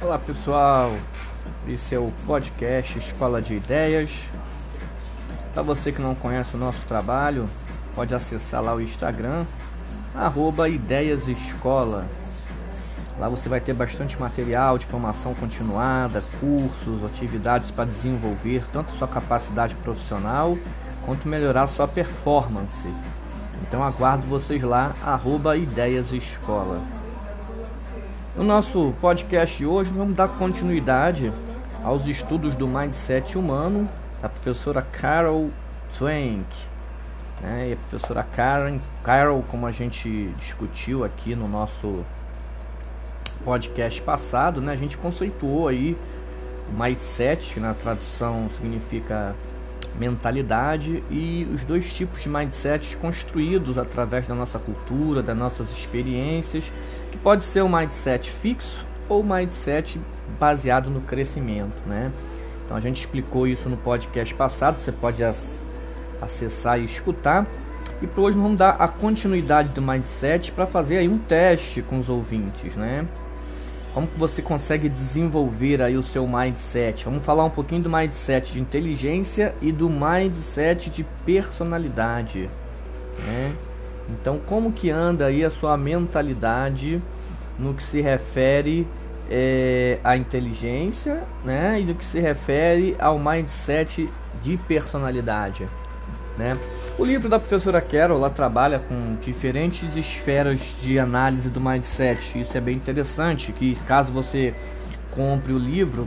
Olá pessoal, esse é o podcast Escola de Ideias. Para você que não conhece o nosso trabalho, pode acessar lá o Instagram, arroba Ideias Escola. Lá você vai ter bastante material de formação continuada, cursos, atividades para desenvolver tanto sua capacidade profissional quanto melhorar sua performance. Então aguardo vocês lá, arroba Ideias Escola. No nosso podcast de hoje, vamos dar continuidade aos estudos do mindset humano da professora Carol Twank. Né? E a professora Karen, Carol, como a gente discutiu aqui no nosso podcast passado, né? a gente conceituou aí o mindset, que na tradução significa mentalidade, e os dois tipos de mindsets construídos através da nossa cultura, das nossas experiências que pode ser um mindset fixo ou mindset baseado no crescimento, né? Então a gente explicou isso no podcast passado, você pode acessar e escutar. E por hoje vamos dar a continuidade do mindset para fazer aí um teste com os ouvintes, né? Como que você consegue desenvolver aí o seu mindset? Vamos falar um pouquinho do mindset de inteligência e do mindset de personalidade, né? Então, como que anda aí a sua mentalidade no que se refere é, à inteligência, né? E no que se refere ao mindset de personalidade, né? O livro da professora Carol, ela trabalha com diferentes esferas de análise do mindset. Isso é bem interessante, que caso você compre o livro,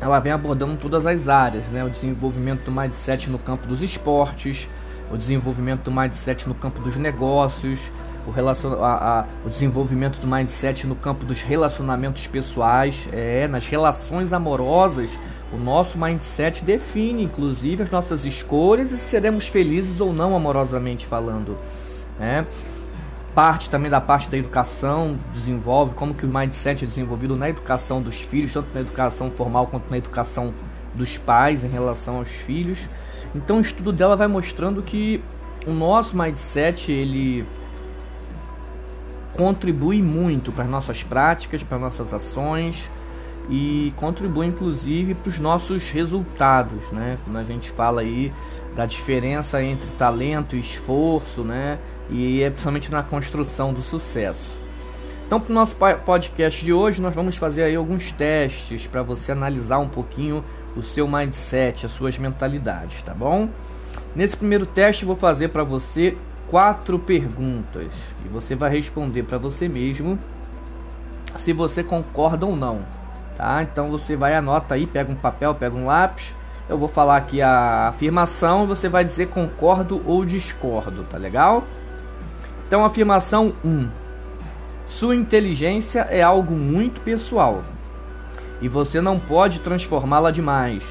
ela vem abordando todas as áreas, né? O desenvolvimento do mindset no campo dos esportes, o desenvolvimento do mindset no campo dos negócios, o, relacion... a, a, o desenvolvimento do mindset no campo dos relacionamentos pessoais, é, nas relações amorosas. O nosso mindset define, inclusive, as nossas escolhas e se seremos felizes ou não amorosamente falando. Né? Parte também da parte da educação desenvolve como que o mindset é desenvolvido na educação dos filhos, tanto na educação formal quanto na educação dos pais em relação aos filhos. Então o estudo dela vai mostrando que o nosso mindset ele contribui muito para as nossas práticas, para nossas ações e contribui inclusive para os nossos resultados, né? Quando a gente fala aí da diferença entre talento e esforço, né? E é principalmente na construção do sucesso. Então, para o nosso podcast de hoje, nós vamos fazer aí alguns testes para você analisar um pouquinho o seu mindset, as suas mentalidades, tá bom? Nesse primeiro teste, vou fazer para você quatro perguntas e você vai responder para você mesmo se você concorda ou não, tá? Então você vai anota aí, pega um papel, pega um lápis. Eu vou falar aqui a afirmação você vai dizer concordo ou discordo, tá legal? Então, afirmação 1. Sua inteligência é algo muito pessoal e você não pode transformá-la demais.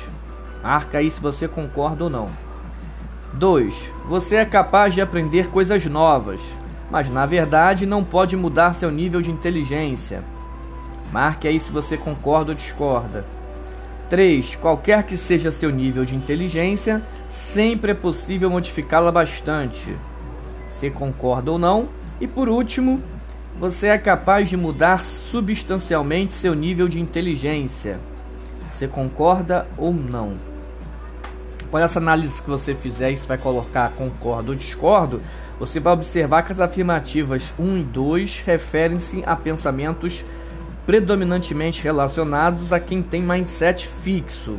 Marca aí se você concorda ou não. 2. Você é capaz de aprender coisas novas, mas na verdade não pode mudar seu nível de inteligência. Marque aí se você concorda ou discorda. 3. Qualquer que seja seu nível de inteligência, sempre é possível modificá-la bastante. Você concorda ou não? E por último, você é capaz de mudar substancialmente seu nível de inteligência. Você concorda ou não? Após essa análise que você fizer e você vai colocar concordo ou discordo, você vai observar que as afirmativas 1 e 2 referem-se a pensamentos predominantemente relacionados a quem tem mindset fixo.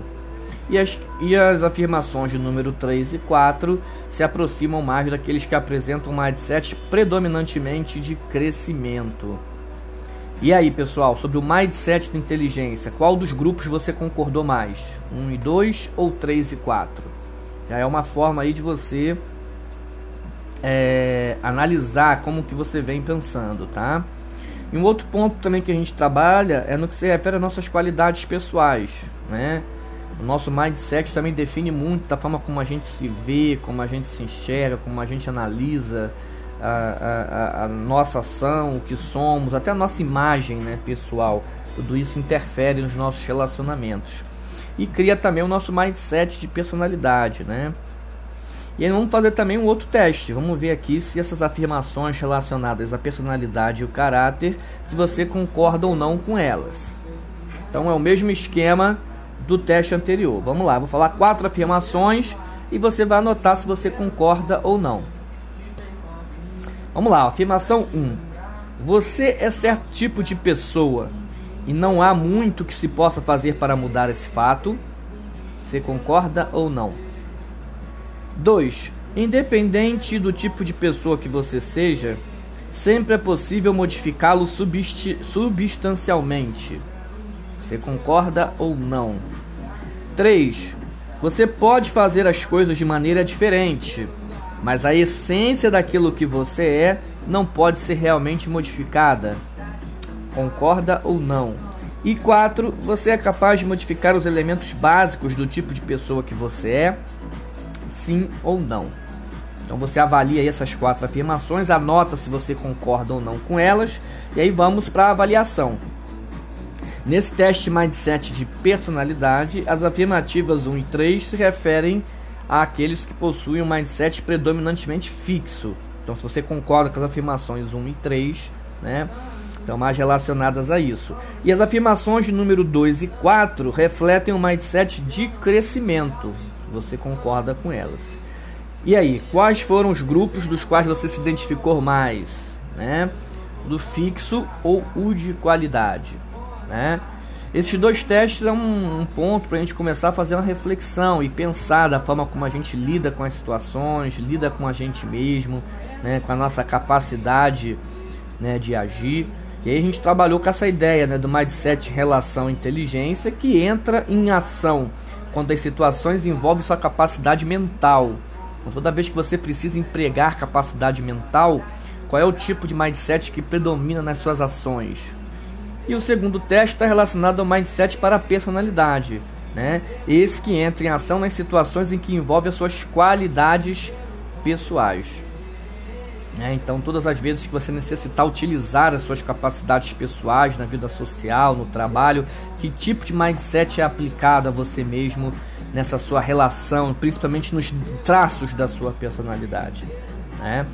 E as, e as afirmações de número 3 e 4 se aproximam mais daqueles que apresentam mindset predominantemente de crescimento. E aí, pessoal, sobre o mindset de inteligência, qual dos grupos você concordou mais? 1 e 2 ou 3 e 4? Já é uma forma aí de você é, analisar como que você vem pensando, tá? E um outro ponto também que a gente trabalha é no que se refere às nossas qualidades pessoais, né? O nosso mindset também define muito da forma como a gente se vê, como a gente se enxerga, como a gente analisa a, a, a nossa ação, o que somos, até a nossa imagem né, pessoal. Tudo isso interfere nos nossos relacionamentos. E cria também o nosso mindset de personalidade, né? E aí vamos fazer também um outro teste. Vamos ver aqui se essas afirmações relacionadas à personalidade e o caráter, se você concorda ou não com elas. Então é o mesmo esquema do teste anterior. Vamos lá, vou falar quatro afirmações e você vai anotar se você concorda ou não. Vamos lá, afirmação 1. Você é certo tipo de pessoa e não há muito que se possa fazer para mudar esse fato. Você concorda ou não? 2. Independente do tipo de pessoa que você seja, sempre é possível modificá-lo substancialmente. Você concorda ou não? 3. Você pode fazer as coisas de maneira diferente, mas a essência daquilo que você é não pode ser realmente modificada. Concorda ou não? E 4. Você é capaz de modificar os elementos básicos do tipo de pessoa que você é? Sim ou não? Então você avalia essas quatro afirmações, anota se você concorda ou não com elas, e aí vamos para a avaliação. Nesse teste mindset de personalidade, as afirmativas 1 e 3 se referem àqueles que possuem um mindset predominantemente fixo. Então, se você concorda com as afirmações 1 e 3, né, estão mais relacionadas a isso. E as afirmações de número 2 e 4 refletem um mindset de crescimento. Você concorda com elas. E aí, quais foram os grupos dos quais você se identificou mais? Né? Do fixo ou o de qualidade? Né? Esses dois testes é um, um ponto para a gente começar a fazer uma reflexão e pensar da forma como a gente lida com as situações, lida com a gente mesmo, né, com a nossa capacidade né, de agir. E aí a gente trabalhou com essa ideia né, do mindset relação inteligência que entra em ação quando as situações envolvem sua capacidade mental. Então, toda vez que você precisa empregar capacidade mental, qual é o tipo de mindset que predomina nas suas ações? E o segundo teste está relacionado ao mindset para a personalidade, né? Esse que entra em ação nas situações em que envolve as suas qualidades pessoais. É, então, todas as vezes que você necessitar utilizar as suas capacidades pessoais na vida social, no trabalho, que tipo de mindset é aplicado a você mesmo nessa sua relação, principalmente nos traços da sua personalidade. Né?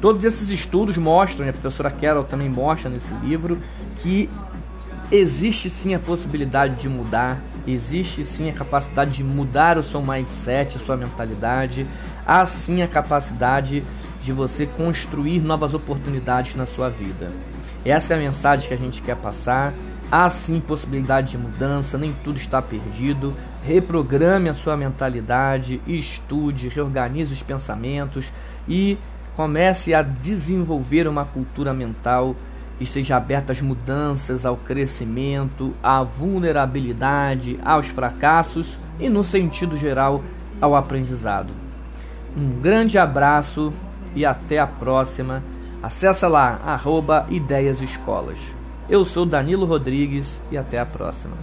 Todos esses estudos mostram, e a professora Carol também mostra nesse livro, que existe sim a possibilidade de mudar, existe sim a capacidade de mudar o seu mindset, a sua mentalidade, há sim a capacidade de você construir novas oportunidades na sua vida. Essa é a mensagem que a gente quer passar. Há sim possibilidade de mudança, nem tudo está perdido. Reprograme a sua mentalidade, estude, reorganize os pensamentos e comece a desenvolver uma cultura mental esteja aberta às mudanças, ao crescimento, à vulnerabilidade, aos fracassos e, no sentido geral, ao aprendizado. Um grande abraço e até a próxima. Acesse lá, arroba Ideias Escolas. Eu sou Danilo Rodrigues e até a próxima.